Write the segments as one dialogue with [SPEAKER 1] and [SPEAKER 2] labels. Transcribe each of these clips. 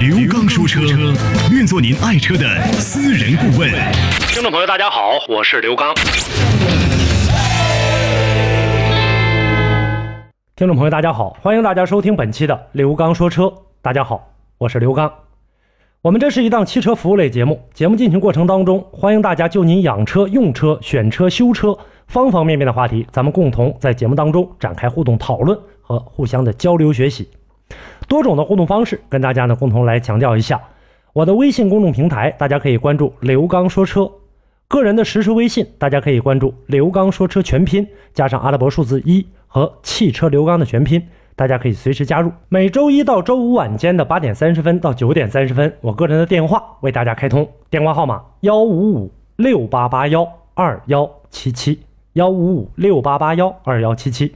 [SPEAKER 1] 刘刚说车，愿做您爱车的私人顾问。
[SPEAKER 2] 听众朋友，大家好，我是刘刚。
[SPEAKER 3] 听众朋友，大家好，欢迎大家收听本期的刘刚说车。大家好，我是刘刚。我们这是一档汽车服务类节目，节目进行过程当中，欢迎大家就您养车、用车、选车、修车方方面面的话题，咱们共同在节目当中展开互动讨论和互相的交流学习。多种的互动方式，跟大家呢共同来强调一下。我的微信公众平台，大家可以关注刘刚说车；个人的实时微信，大家可以关注刘刚说车全拼加上阿拉伯数字一和汽车刘刚的全拼。大家可以随时加入。每周一到周五晚间的八点三十分到九点三十分，我个人的电话为大家开通，电话号码幺五五六八八幺二幺七七幺五五六八八幺二幺七七。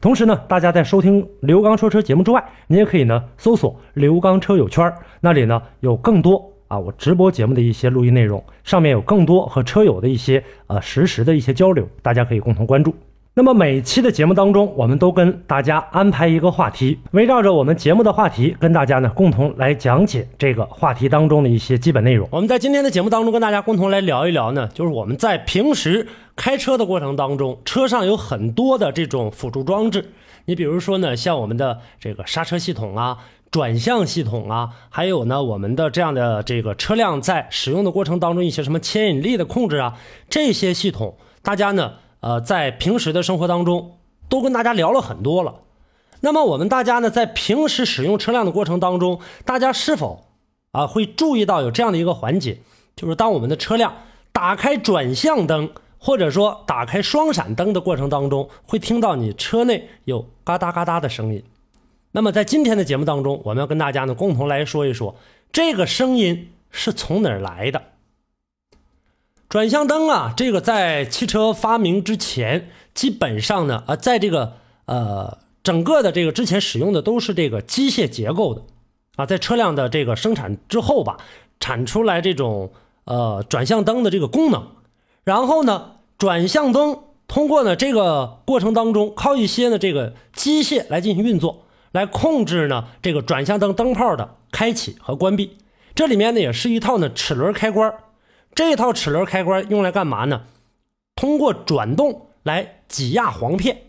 [SPEAKER 3] 同时呢，大家在收听刘刚说车节目之外，你也可以呢搜索刘刚车友圈，那里呢有更多啊我直播节目的一些录音内容，上面有更多和车友的一些呃实时的一些交流，大家可以共同关注。那么每期的节目当中，我们都跟大家安排一个话题，围绕着我们节目的话题，跟大家呢共同来讲解这个话题当中的一些基本内容。我们在今天的节目当中跟大家共同来聊一聊呢，就是我们在平时开车的过程当中，车上有很多的这种辅助装置，你比如说呢，像我们的这个刹车系统啊、转向系统啊，还有呢我们的这样的这个车辆在使用的过程当中一些什么牵引力的控制啊，这些系统，大家呢。呃，在平时的生活当中，都跟大家聊了很多了。那么我们大家呢，在平时使用车辆的过程当中，大家是否啊会注意到有这样的一个环节，就是当我们的车辆打开转向灯或者说打开双闪灯的过程当中，会听到你车内有嘎哒嘎哒的声音。那么在今天的节目当中，我们要跟大家呢共同来说一说，这个声音是从哪儿来的。转向灯啊，这个在汽车发明之前，基本上呢，啊，在这个呃整个的这个之前使用的都是这个机械结构的，啊，在车辆的这个生产之后吧，产出来这种呃转向灯的这个功能，然后呢，转向灯通过呢这个过程当中，靠一些呢这个机械来进行运作，来控制呢这个转向灯灯泡的开启和关闭，这里面呢也是一套呢齿轮开关。这套齿轮开关用来干嘛呢？通过转动来挤压簧片，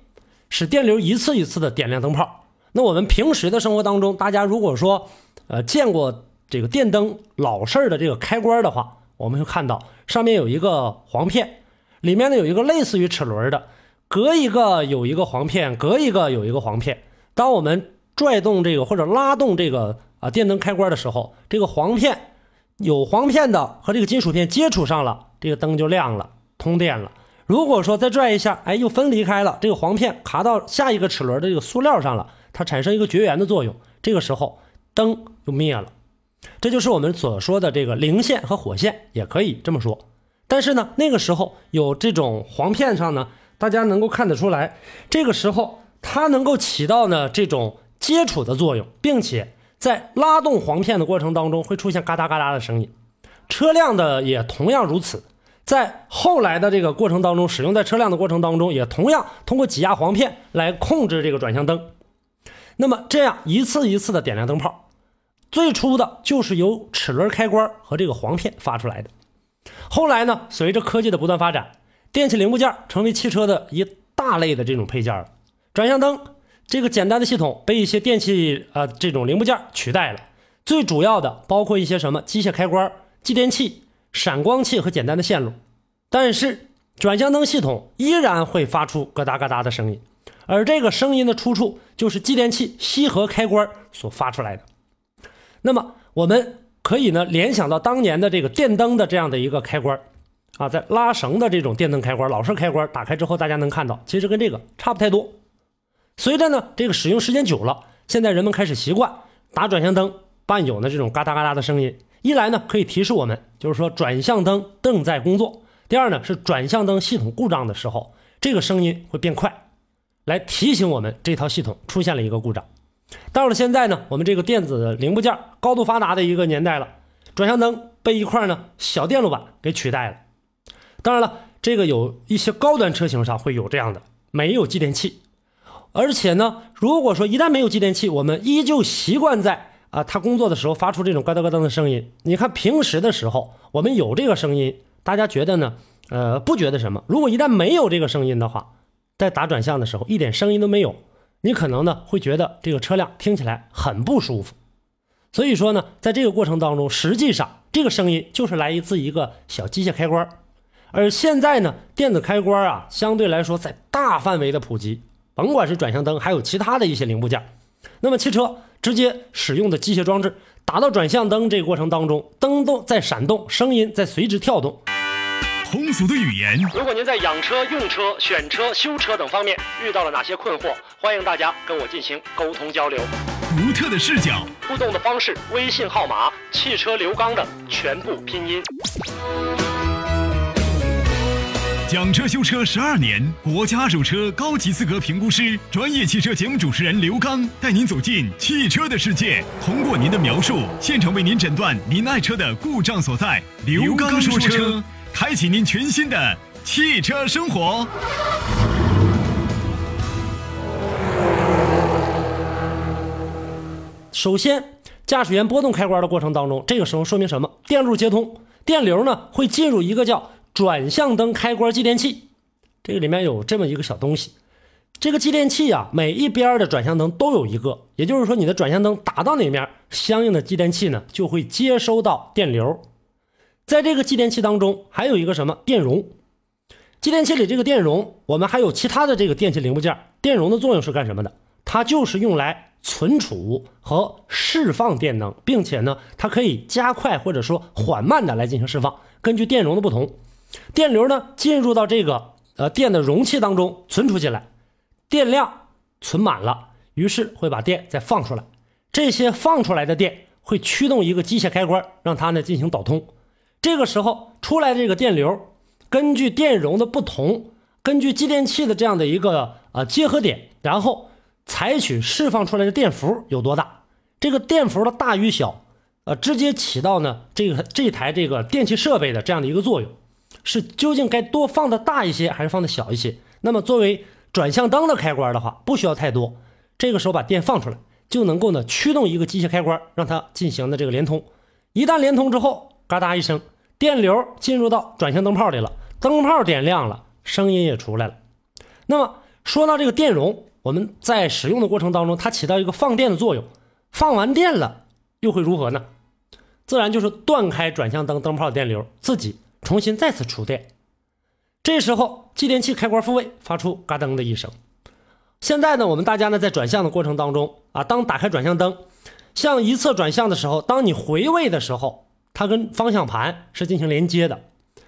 [SPEAKER 3] 使电流一次一次的点亮灯泡。那我们平时的生活当中，大家如果说呃见过这个电灯老式的这个开关的话，我们会看到上面有一个簧片，里面呢有一个类似于齿轮的，隔一个有一个簧片，隔一个有一个簧片。当我们拽动这个或者拉动这个啊电灯开关的时候，这个簧片。有簧片的和这个金属片接触上了，这个灯就亮了，通电了。如果说再拽一下，哎，又分离开了，这个簧片卡到下一个齿轮的这个塑料上了，它产生一个绝缘的作用，这个时候灯就灭了。这就是我们所说的这个零线和火线，也可以这么说。但是呢，那个时候有这种簧片上呢，大家能够看得出来，这个时候它能够起到呢这种接触的作用，并且。在拉动簧片的过程当中，会出现嘎哒嘎哒的声音。车辆的也同样如此，在后来的这个过程当中，使用在车辆的过程当中，也同样通过挤压簧片来控制这个转向灯。那么这样一次一次的点亮灯泡，最初的就是由齿轮开关和这个簧片发出来的。后来呢，随着科技的不断发展，电器零部件成为汽车的一大类的这种配件了，转向灯。这个简单的系统被一些电器啊这种零部件取代了，最主要的包括一些什么机械开关、继电器、闪光器和简单的线路。但是转向灯系统依然会发出咯哒咯哒的声音，而这个声音的出处就是继电器吸合开关所发出来的。那么我们可以呢联想到当年的这个电灯的这样的一个开关啊，在拉绳的这种电灯开关、老式开关打开之后，大家能看到，其实跟这个差不太多。随着呢，这个使用时间久了，现在人们开始习惯打转向灯伴有呢这种嘎哒嘎哒的声音。一来呢，可以提示我们，就是说转向灯正在工作；第二呢是转向灯系统故障的时候，这个声音会变快，来提醒我们这套系统出现了一个故障。到了现在呢，我们这个电子零部件高度发达的一个年代了，转向灯被一块呢小电路板给取代了。当然了，这个有一些高端车型上会有这样的，没有继电器。而且呢，如果说一旦没有继电器，我们依旧习惯在啊它工作的时候发出这种咯噔咯噔的声音。你看平时的时候，我们有这个声音，大家觉得呢？呃，不觉得什么。如果一旦没有这个声音的话，在打转向的时候一点声音都没有，你可能呢会觉得这个车辆听起来很不舒服。所以说呢，在这个过程当中，实际上这个声音就是来自一个小机械开关。而现在呢，电子开关啊，相对来说在大范围的普及。甭管是转向灯，还有其他的一些零部件，那么汽车直接使用的机械装置打到转向灯这个过程当中，灯都在闪动，声音在随之跳动。
[SPEAKER 1] 通俗的语言，
[SPEAKER 2] 如果您在养车、用车、选车、修车等方面遇到了哪些困惑，欢迎大家跟我进行沟通交流。
[SPEAKER 1] 独特的视角，
[SPEAKER 2] 互动的方式：微信号码“汽车刘刚”的全部拼音。
[SPEAKER 1] 讲车修车十二年，国家二手车高级资格评估师，专业汽车节目主持人刘刚带您走进汽车的世界，通过您的描述，现场为您诊断您爱车的故障所在。刘刚说车，开启您全新的汽车生活。
[SPEAKER 3] 首先，驾驶员拨动开关的过程当中，这个时候说明什么？电路接通，电流呢会进入一个叫。转向灯开关继电器，这个里面有这么一个小东西。这个继电器啊，每一边的转向灯都有一个，也就是说，你的转向灯打到哪面，相应的继电器呢就会接收到电流。在这个继电器当中，还有一个什么电容？继电器里这个电容，我们还有其他的这个电器零部件。电容的作用是干什么的？它就是用来存储和释放电能，并且呢，它可以加快或者说缓慢的来进行释放，根据电容的不同。电流呢进入到这个呃电的容器当中存储起来，电量存满了，于是会把电再放出来。这些放出来的电会驱动一个机械开关，让它呢进行导通。这个时候出来这个电流，根据电容的不同，根据继电器的这样的一个呃结合点，然后采取释放出来的电伏有多大。这个电伏的大与小，呃，直接起到呢这个这台这个电器设备的这样的一个作用。是究竟该多放的大一些，还是放的小一些？那么作为转向灯的开关的话，不需要太多。这个时候把电放出来，就能够呢驱动一个机械开关，让它进行的这个连通。一旦连通之后，嘎哒一声，电流进入到转向灯泡里了，灯泡点亮了，声音也出来了。那么说到这个电容，我们在使用的过程当中，它起到一个放电的作用。放完电了，又会如何呢？自然就是断开转向灯灯泡电流，自己。重新再次触电，这时候继电器开关复位，发出嘎噔的一声。现在呢，我们大家呢在转向的过程当中啊，当打开转向灯向一侧转向的时候，当你回位的时候，它跟方向盘是进行连接的，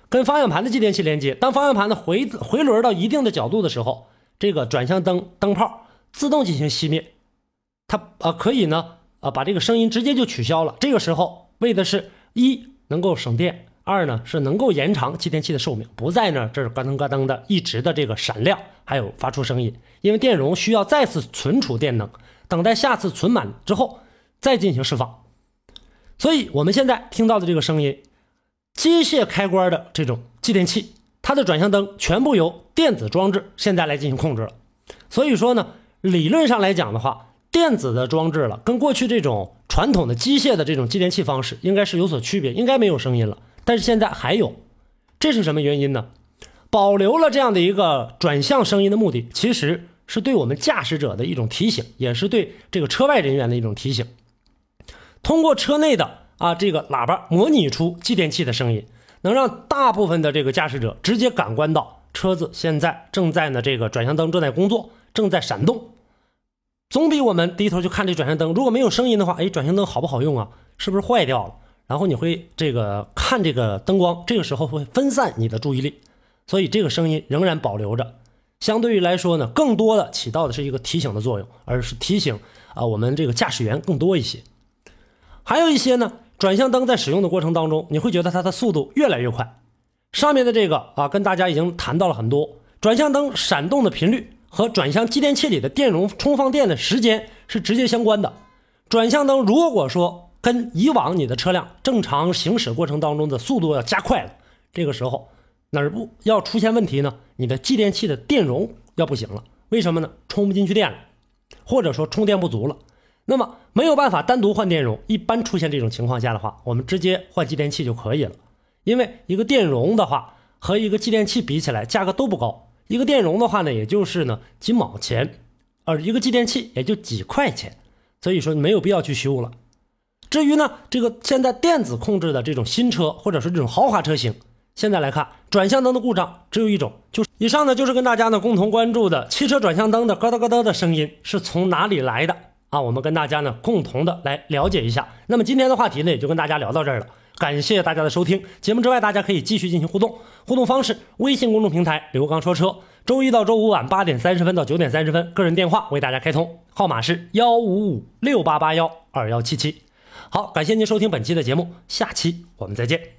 [SPEAKER 3] 跟方向盘的继电器连接。当方向盘的回回轮到一定的角度的时候，这个转向灯灯泡自动进行熄灭，它啊可以呢啊把这个声音直接就取消了。这个时候为的是一能够省电。二呢是能够延长继电器的寿命，不在呢这是咯噔咯噔的一直的这个闪亮，还有发出声音，因为电容需要再次存储电能，等待下次存满之后再进行释放。所以我们现在听到的这个声音，机械开关的这种继电器，它的转向灯全部由电子装置现在来进行控制了。所以说呢，理论上来讲的话，电子的装置了跟过去这种传统的机械的这种继电器方式应该是有所区别，应该没有声音了。但是现在还有，这是什么原因呢？保留了这样的一个转向声音的目的，其实是对我们驾驶者的一种提醒，也是对这个车外人员的一种提醒。通过车内的啊这个喇叭模拟出继电器的声音，能让大部分的这个驾驶者直接感官到车子现在正在呢这个转向灯正在工作，正在闪动。总比我们低头去看这转向灯，如果没有声音的话，哎，转向灯好不好用啊？是不是坏掉了？然后你会这个看这个灯光，这个时候会分散你的注意力，所以这个声音仍然保留着。相对于来说呢，更多的起到的是一个提醒的作用，而是提醒啊我们这个驾驶员更多一些。还有一些呢，转向灯在使用的过程当中，你会觉得它的速度越来越快，上面的这个啊，跟大家已经谈到了很多，转向灯闪动的频率和转向继电器里的电容充放电的时间是直接相关的。转向灯如果说跟以往你的车辆正常行驶过程当中的速度要加快了，这个时候哪儿不要出现问题呢？你的继电器的电容要不行了，为什么呢？充不进去电了，或者说充电不足了。那么没有办法单独换电容，一般出现这种情况下的话，我们直接换继电器就可以了。因为一个电容的话和一个继电器比起来，价格都不高。一个电容的话呢，也就是呢几毛钱，而一个继电器也就几块钱，所以说没有必要去修了。至于呢，这个现在电子控制的这种新车或者是这种豪华车型，现在来看转向灯的故障只有一种，就是以上呢就是跟大家呢共同关注的汽车转向灯的咯噔咯噔的声音是从哪里来的。啊，我们跟大家呢共同的来了解一下。那么今天的话题呢，也就跟大家聊到这儿了。感谢大家的收听。节目之外，大家可以继续进行互动。互动方式：微信公众平台刘刚说车。周一到周五晚八点三十分到九点三十分，个人电话为大家开通，号码是幺五五六八八幺二幺七七。好，感谢您收听本期的节目，下期我们再见。